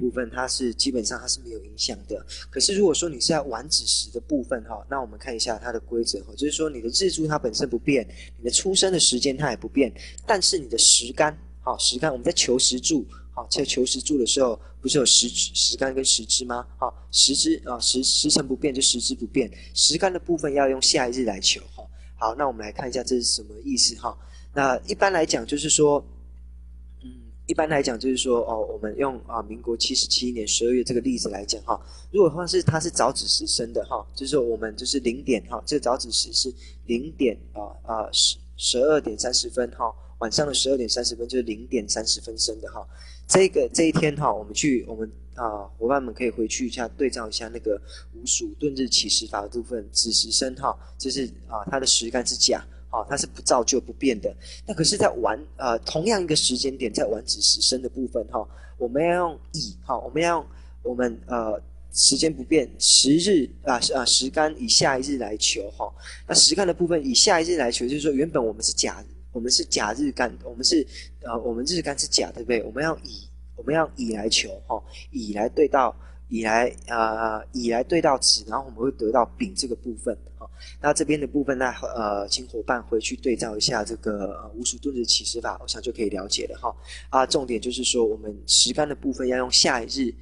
部分，它是基本上它是没有影响的。可是如果说你是在晚子时的部分哈，那我们看一下它的规则哈，就是说你的日柱它本身不变，你的出生的时间它也不变，但是你的时干，好时干，我们在求时柱，好在求时柱的时候，不是有时时干跟时支吗？好时支啊时时辰不变就时支不变，时干的部分要用下一日来求哈。好，那我们来看一下这是什么意思哈。那一般来讲就是说。一般来讲，就是说，哦，我们用啊，民国七十七年十二月这个例子来讲，哈，如果话是它是早子时生的，哈，就是我们就是零点，哈，这个早子时是零点啊啊十十二点三十分，哈，晚上的十二点三十分就是零点三十分生的，哈，这个这一天，哈，我们去我们啊伙伴们可以回去一下对照一下那个五鼠遁日起时法的部分，子时生，哈，就是啊它的时干是甲。好、哦，它是不造就不变的。那可是，在晚呃同样一个时间点，在晚子时生的部分，哈、哦，我们要用乙，哈、哦，我们要用我们呃时间不变时日啊啊时干以下一日来求，哈、哦。那时干的部分以下一日来求，就是说原本我们是甲，我们是甲日干，我们是呃我们日干是甲，对不对？我们要以我们要乙来求，哈、哦，乙来对到。以来呃以来对到子，然后我们会得到丙这个部分啊。那这边的部分呢，呃，请伙伴回去对照一下这个呃五属遁日起始法，我想就可以了解了哈。啊，重点就是说我们时干的部分要用下一日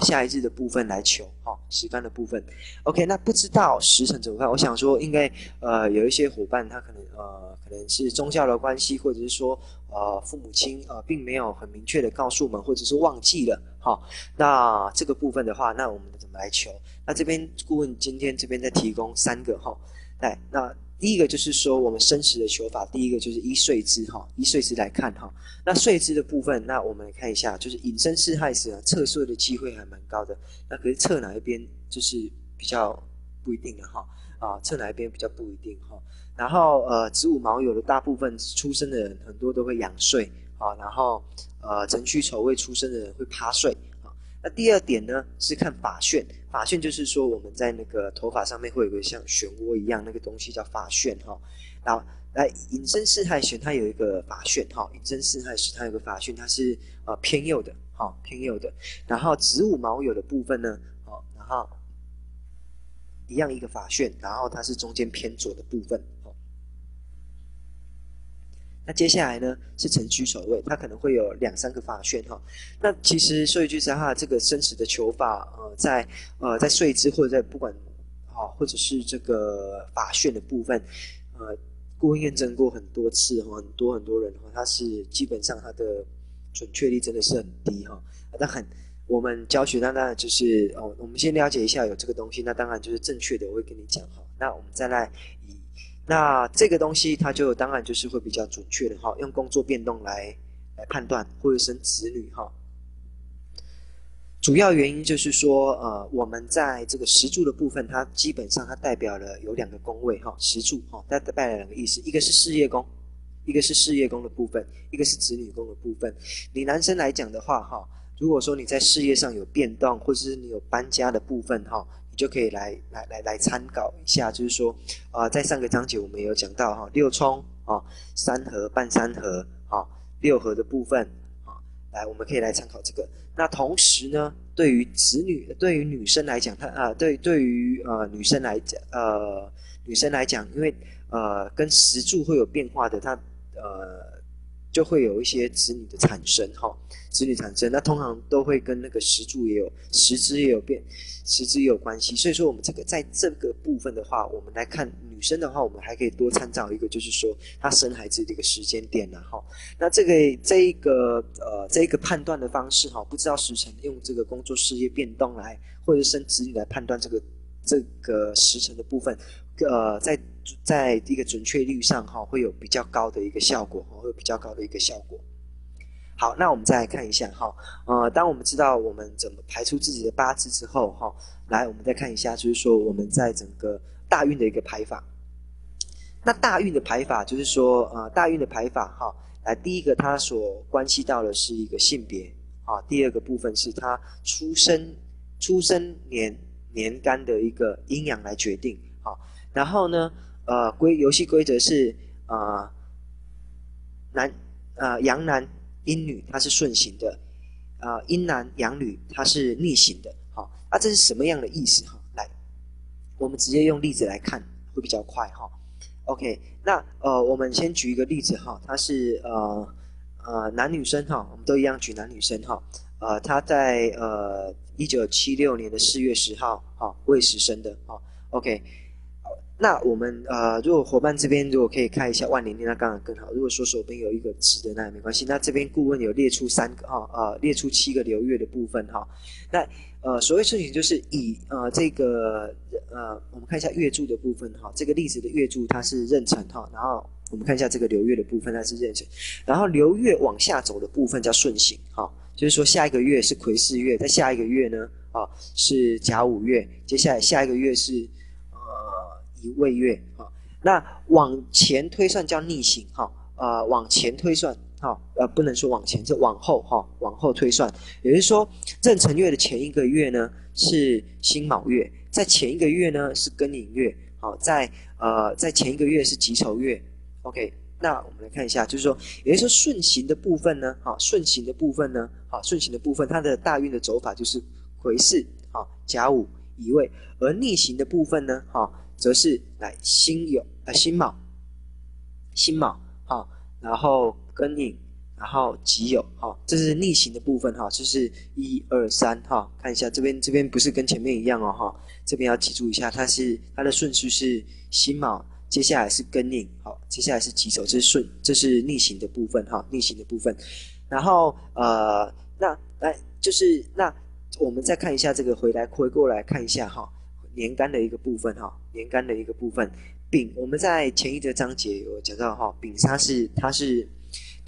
下一日的部分来求哈时干的部分。OK，那不知道时辰怎么办？我想说应该呃有一些伙伴他可能呃可能是宗教的关系，或者是说。呃，父母亲呃，并没有很明确的告诉我们，或者是忘记了哈。那这个部分的话，那我们怎么来求？那这边顾问今天这边再提供三个哈。来，那第一个就是说，我们生时的求法，第一个就是依岁支哈，依岁支来看哈。那岁支的部分，那我们来看一下，就是引申巳亥时啊，测岁的机会还蛮高的。那可是测哪一边，就是比较不一定的哈。啊，测哪一边比较不一定哈。然后呃，子午卯酉的大部分出生的人，很多都会仰岁啊。然后呃，辰戌丑未出生的人会趴岁。那第二点呢，是看发旋，发旋就是说我们在那个头发上面会有个像漩涡一样那个东西叫发旋哈。然后来寅申四害旋它有一个发旋哈，寅申四害时它有个发旋，它是呃偏右的哈，偏右的。然后子午卯酉的部分呢，好，然后一样一个发旋，然后它是中间偏左的部分。那接下来呢，是城区守卫，它可能会有两三个发旋哈。那其实说一句实话，这个生死的求法，呃，在呃在睡姿或者在不管啊，或者是这个发旋的部分，呃，顾问验证过很多次哈，很多很多人哈，他是基本上他的准确率真的是很低哈。那很我们教学那当然就是哦，我们先了解一下有这个东西，那当然就是正确的，我会跟你讲哈。那我们再来以。那这个东西，它就当然就是会比较准确的哈，用工作变动来来判断会生子女哈。主要原因就是说，呃，我们在这个石柱的部分，它基本上它代表了有两个宫位哈，石柱哈，它代表两个意思，一个是事业宫，一个是事业宫的部分，一个是子女宫的部分。你男生来讲的话哈，如果说你在事业上有变动，或者是你有搬家的部分哈。就可以来来来来参考一下，就是说，啊、在上个章节我们有讲到哈，六冲啊，三合半三合啊，六合的部分啊，来我们可以来参考这个。那同时呢，对于子女，对于女生来讲，她啊，对对于呃女生来讲，呃女生来讲，因为呃跟时柱会有变化的，她呃。就会有一些子女的产生，哈，子女产生，那通常都会跟那个时柱也有时支也有变，时支也有关系。所以说，我们这个在这个部分的话，我们来看女生的话，我们还可以多参照一个，就是说她生孩子的一个时间点呢，哈。那这个这一个呃这一个判断的方式，哈，不知道时辰用这个工作事业变动来，或者生子女来判断这个这个时辰的部分。呃，在在一个准确率上哈，会有比较高的一个效果，会有比较高的一个效果。好，那我们再来看一下哈，呃，当我们知道我们怎么排出自己的八字之后哈，来，我们再看一下，就是说我们在整个大运的一个排法。那大运的排法就是说，呃，大运的排法哈，来，第一个它所关系到的是一个性别啊，第二个部分是它出生出生年年干的一个阴阳来决定。然后呢，呃，规游戏规则是，呃，男，呃，阳男阴女，它是顺行的，呃阴男阳女它是逆行的，好，啊这是什么样的意思哈？来，我们直接用例子来看会比较快哈。OK，那呃我们先举一个例子哈，它是呃呃男女生哈，我们都一样举男女生哈，呃他在呃一九七六年的四月十号哈未时生的哈，OK。那我们呃，如果伙伴这边如果可以看一下万年历，那当然更好。如果说手边有一个直的，那也没关系。那这边顾问有列出三个哈，呃，列出七个流月的部分哈。那呃，所谓顺行就是以呃这个呃，我们看一下月柱的部分哈。这个例子的月柱它是壬辰哈，然后我们看一下这个流月的部分它是壬辰，然后流月往下走的部分叫顺行哈，就是说下一个月是癸巳月，在下一个月呢啊是甲午月，接下来下一个月是。乙未月，哈，那往前推算叫逆行，哈，呃，往前推算，哈，呃，不能说往前，就往后，哈，往后推算，也就是说，壬辰月的前一个月呢是辛卯月，在前一个月呢是庚寅月，好，在呃，在前一个月是己丑月，OK，那我们来看一下，就是说，也就是说顺行的部分呢，好，顺行的部分呢，好，顺行的部分，它的大运的走法就是癸巳，好，甲午、乙未，而逆行的部分呢，好。则是来辛酉啊辛卯，辛卯好，然后庚寅，然后己酉好，这是逆行的部分哈，就是一二三哈，看一下这边这边不是跟前面一样哦哈，这边要记住一下，它是它的顺序是辛卯，接下来是庚寅，好，接下来是己酉，这是顺，这是逆行的部分哈，逆行的部分，然后呃，那来就是那我们再看一下这个回来回过来看一下哈。年干的一个部分哈，年干的一个部分，丙我们在前一个章节有讲到哈，丙它是它是，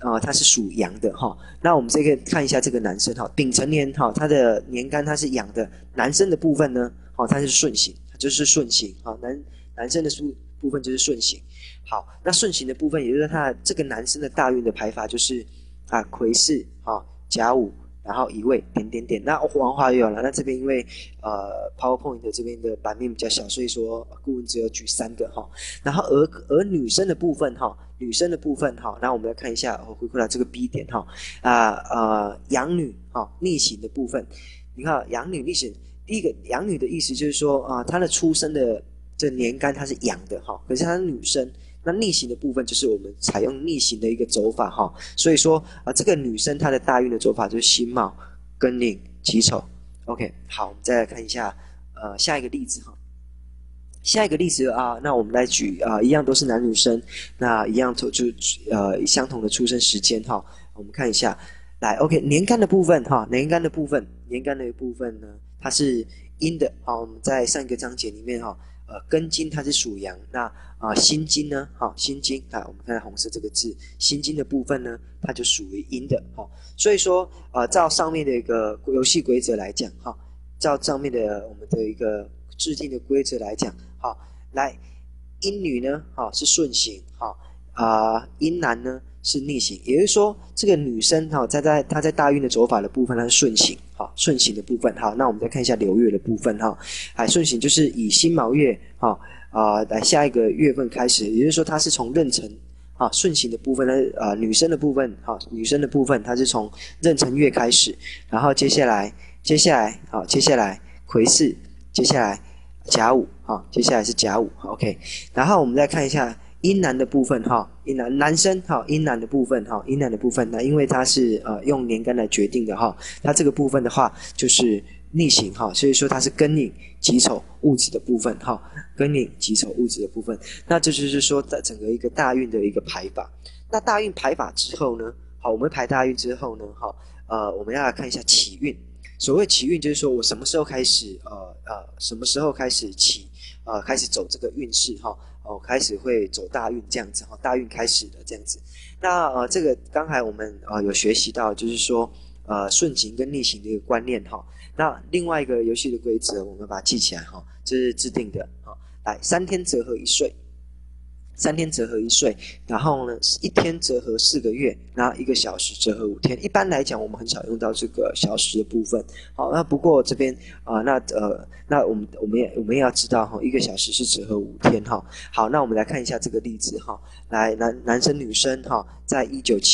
呃它是属阳的哈。那我们这个看一下这个男生哈，丙辰年哈，他的年干它是阳的，男生的部分呢，好它是顺行，就是顺行啊，男男生的部部分就是顺行。好，那顺行的部分，也就是他这个男生的大运的排法就是啊癸巳啊甲午。然后一位点点点，那王华又有了。那这边因为呃 PowerPoint 这边的版面比较小，所以说顾问只有举三个哈。然后而而女生的部分哈，女生的部分哈，那我们来看一下，我回过来这个 B 点哈啊呃养女哈逆行的部分，你看养女逆行，第一个养女的意思就是说啊，她的出生的这年干她是阳的哈，可是她是女生。那逆行的部分就是我们采用逆行的一个走法哈，所以说啊，这个女生她的大运的走法就是辛卯、庚寅、己丑。OK，好，我们再来看一下呃下一个例子哈。下一个例子啊，那我们来举啊，一样都是男女生，那一样就就呃相同的出生时间哈。我们看一下，来 OK 年干的部分哈，年干的部分，年干的部分呢，它是阴的。好，我们在上一个章节里面哈。呃，庚金它是属阳，那啊、呃、辛金呢？好、哦，辛金啊，我们看红色这个字，辛金的部分呢，它就属于阴的，好、所以说呃，照上面的一个游戏规则来讲，哈、照上面的我们的一个制定的规则来讲，好、来阴女呢，好、是顺行，好、啊、阴男呢。是逆行，也就是说，这个女生哈，在在她在大运的走法的部分，她是顺行，好顺行的部分。好，那我们再看一下流月的部分哈，哎，顺行就是以辛卯月，哈啊，来下一个月份开始，也就是说，它是从壬辰，啊顺行的部分呢，啊女生的部分，哈女生的部分，它是从壬辰月开始，然后接下来，接下来，好，接下来癸巳，接下来甲午，啊，接下来是甲午，OK，然后我们再看一下。阴男的部分哈，阴男男生哈，阴男的部分哈，阴男的部分，那因为它是呃用年干来决定的哈，它这个部分的话就是逆行哈，所以说它是庚寅己丑戊子的部分哈，庚寅己丑戊子的部分，那这就是说在整个一个大运的一个排法。那大运排法之后呢，好，我们排大运之后呢，哈，呃，我们要来看一下起运。所谓起运，就是说我什么时候开始呃呃，什么时候开始起呃，开始走这个运势哈。哦，开始会走大运这样子哈，大运开始的这样子。那呃，这个刚才我们呃有学习到，就是说呃顺行跟逆行的一个观念哈。那另外一个游戏的规则，我们把它记起来哈，这是制定的哈。来，三天折合一岁。三天折合一岁，然后呢，一天折合四个月，然后一个小时折合五天。一般来讲，我们很少用到这个小时的部分。好，那不过这边啊、那呃，那我们我们也我们也要知道哈，一个小时是折合五天哈。好，那我们来看一下这个例子哈。来，男男生女生哈，在一九七。